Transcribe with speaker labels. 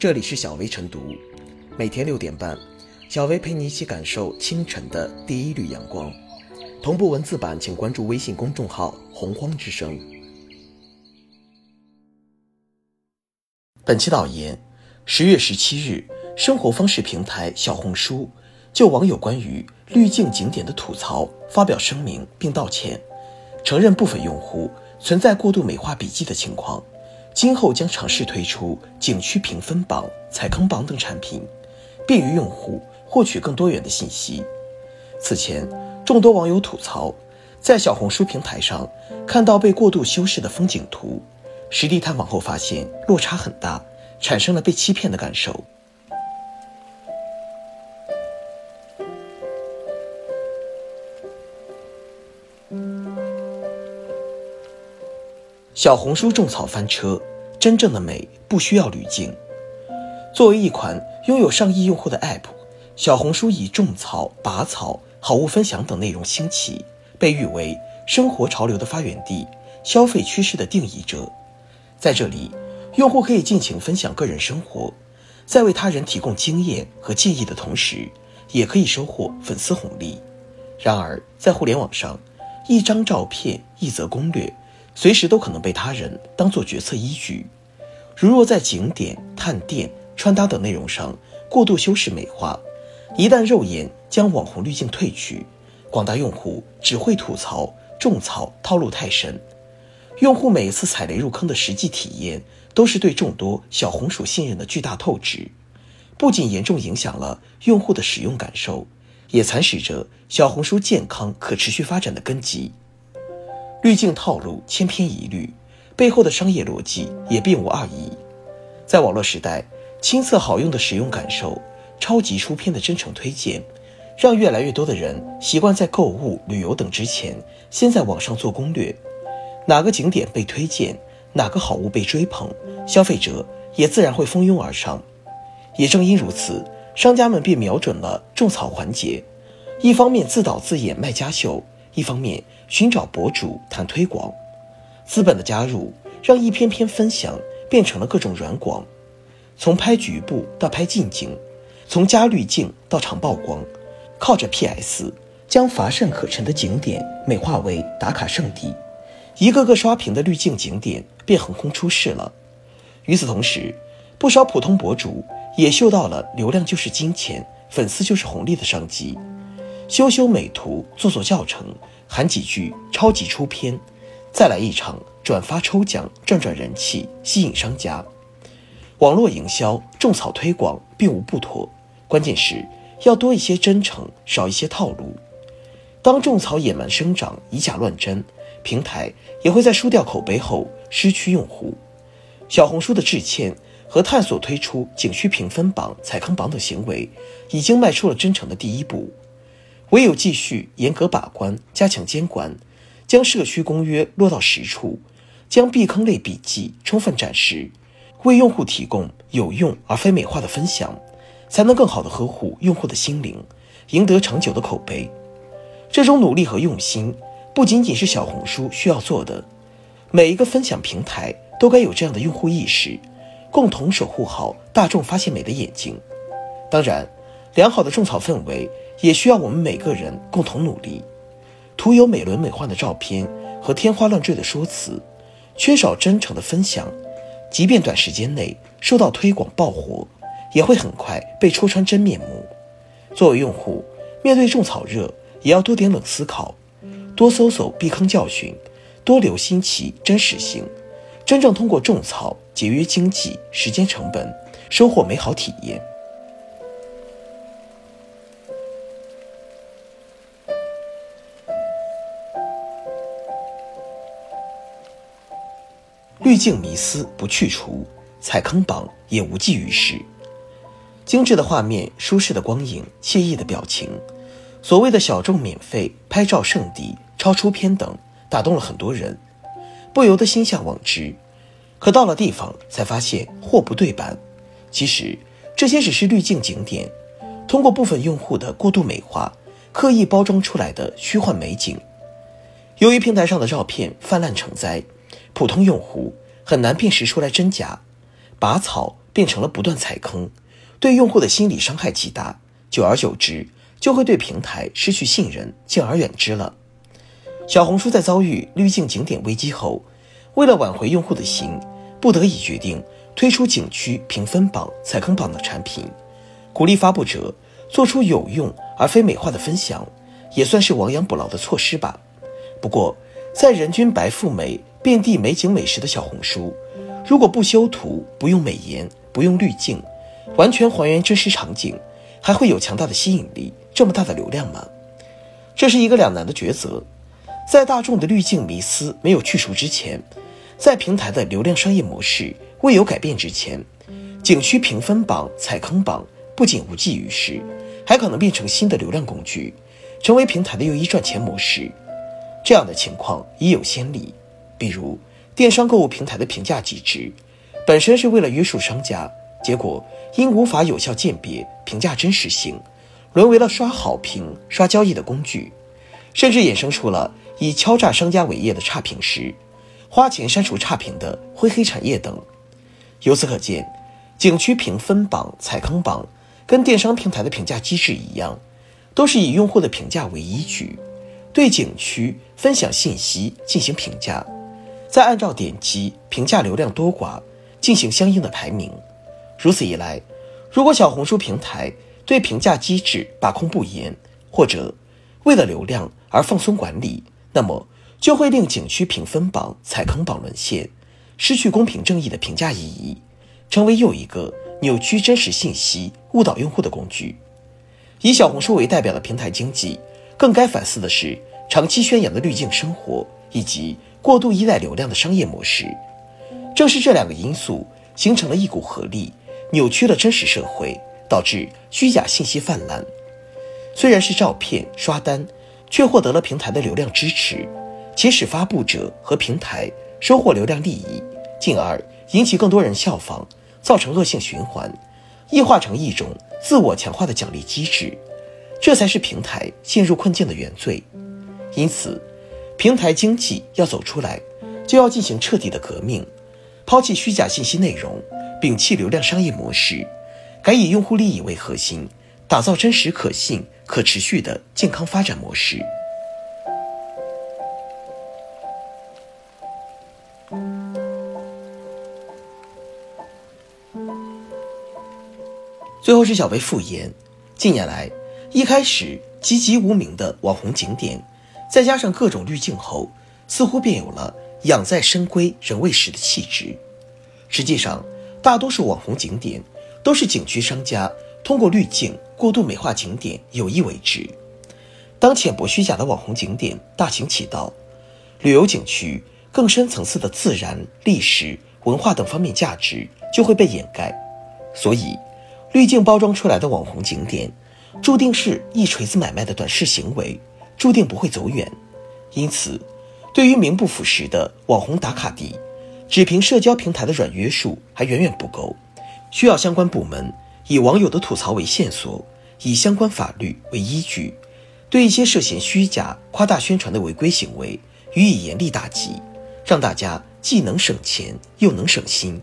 Speaker 1: 这里是小薇晨读，每天六点半，小薇陪你一起感受清晨的第一缕阳光。同步文字版，请关注微信公众号“洪荒之声”。本期导言：十月十七日，生活方式平台小红书就网友关于滤镜景点的吐槽发表声明并道歉，承认部分用户存在过度美化笔记的情况。今后将尝试推出景区评分榜、踩坑榜等产品，便于用户获取更多元的信息。此前，众多网友吐槽，在小红书平台上看到被过度修饰的风景图，实地探访后发现落差很大，产生了被欺骗的感受。小红书种草翻车，真正的美不需要滤镜。作为一款拥有上亿用户的 App，小红书以种草、拔草、好物分享等内容兴起，被誉为生活潮流的发源地、消费趋势的定义者。在这里，用户可以尽情分享个人生活，在为他人提供经验和建议的同时，也可以收获粉丝红利。然而，在互联网上，一张照片、一则攻略。随时都可能被他人当做决策依据。如若在景点、探店、穿搭等内容上过度修饰美化，一旦肉眼将网红滤镜褪去，广大用户只会吐槽种草套路太深。用户每一次踩雷入坑的实际体验，都是对众多小红薯信任的巨大透支，不仅严重影响了用户的使用感受，也蚕食着小红书健康可持续发展的根基。滤镜套路千篇一律，背后的商业逻辑也并无二意。在网络时代，亲测好用的使用感受，超级出片的真诚推荐，让越来越多的人习惯在购物、旅游等之前，先在网上做攻略。哪个景点被推荐，哪个好物被追捧，消费者也自然会蜂拥而上。也正因如此，商家们便瞄准了种草环节，一方面自导自演卖家秀。一方面寻找博主谈推广，资本的加入让一篇篇分享变成了各种软广，从拍局部到拍近景，从加滤镜到长曝光，靠着 PS 将乏善可陈的景点美化为打卡圣地，一个个刷屏的滤镜景点便横空出世了。与此同时，不少普通博主也嗅到了流量就是金钱，粉丝就是红利的商机。修修美图，做做教程，喊几句超级出片，再来一场转发抽奖，赚赚人气，吸引商家。网络营销种草推广并无不妥，关键是要多一些真诚，少一些套路。当种草野蛮生长，以假乱真，平台也会在输掉口碑后失去用户。小红书的致歉和探索推出景区评分榜、踩坑榜等行为，已经迈出了真诚的第一步。唯有继续严格把关、加强监管，将社区公约落到实处，将避坑类笔记充分展示，为用户提供有用而非美化的分享，才能更好地呵护用户的心灵，赢得长久的口碑。这种努力和用心，不仅仅是小红书需要做的，每一个分享平台都该有这样的用户意识，共同守护好大众发现美的眼睛。当然，良好的种草氛围。也需要我们每个人共同努力。徒有美轮美奂的照片和天花乱坠的说辞，缺少真诚的分享，即便短时间内受到推广爆火，也会很快被戳穿真面目。作为用户，面对种草热，也要多点冷思考，多搜搜避坑教训，多留心其真实性，真正通过种草节约经济、时间成本，收获美好体验。滤镜迷思不去除，踩坑榜也无济于事。精致的画面、舒适的光影、惬意的表情，所谓的小众免费拍照圣地、超出片等，打动了很多人，不由得心向往之。可到了地方才发现货不对版。其实这些只是滤镜景点，通过部分用户的过度美化，刻意包装出来的虚幻美景。由于平台上的照片泛滥成灾，普通用户。很难辨识出来真假，拔草变成了不断踩坑，对用户的心理伤害极大，久而久之就会对平台失去信任，敬而远之了。小红书在遭遇滤镜景点危机后，为了挽回用户的心，不得已决定推出景区评分榜、踩坑榜的产品，鼓励发布者做出有用而非美化的分享，也算是亡羊补牢的措施吧。不过，在人均白富美、遍地美景美食的小红书，如果不修图、不用美颜、不用滤镜，完全还原真实场景，还会有强大的吸引力、这么大的流量吗？这是一个两难的抉择。在大众的滤镜迷思没有去除之前，在平台的流量商业模式未有改变之前，景区评分榜、踩坑榜不仅无济于事，还可能变成新的流量工具，成为平台的又一赚钱模式。这样的情况已有先例，比如电商购物平台的评价机制，本身是为了约束商家，结果因无法有效鉴别评价真实性，沦为了刷好评、刷交易的工具，甚至衍生出了以敲诈商家为业的差评师，花钱删除差评的灰黑产业等。由此可见，景区评分榜、踩坑榜跟电商平台的评价机制一样，都是以用户的评价为依据。对景区分享信息进行评价，再按照点击、评价流量多寡进行相应的排名。如此一来，如果小红书平台对评价机制把控不严，或者为了流量而放松管理，那么就会令景区评分榜、踩坑榜沦陷，失去公平正义的评价意义，成为又一个扭曲真实信息、误导用户的工具。以小红书为代表的平台经济。更该反思的是，长期宣扬的滤镜生活以及过度依赖流量的商业模式。正是这两个因素形成了一股合力，扭曲了真实社会，导致虚假信息泛滥。虽然是照片刷单，却获得了平台的流量支持，且使发布者和平台收获流量利益，进而引起更多人效仿，造成恶性循环，异化成一种自我强化的奖励机制。这才是平台陷入困境的原罪，因此，平台经济要走出来，就要进行彻底的革命，抛弃虚假信息内容，摒弃流量商业模式，改以用户利益为核心，打造真实、可信、可持续的健康发展模式。最后是小贝复言，近年来。一开始籍籍无名的网红景点，再加上各种滤镜后，似乎便有了养在深闺人未识的气质。实际上，大多数网红景点都是景区商家通过滤镜过度美化景点有意为之。当浅薄虚假的网红景点大行其道，旅游景区更深层次的自然、历史文化等方面价值就会被掩盖。所以，滤镜包装出来的网红景点。注定是一锤子买卖的短视行为，注定不会走远。因此，对于名不副实的网红打卡地，只凭社交平台的软约束还远远不够，需要相关部门以网友的吐槽为线索，以相关法律为依据，对一些涉嫌虚假、夸大宣传的违规行为予以严厉打击，让大家既能省钱又能省心。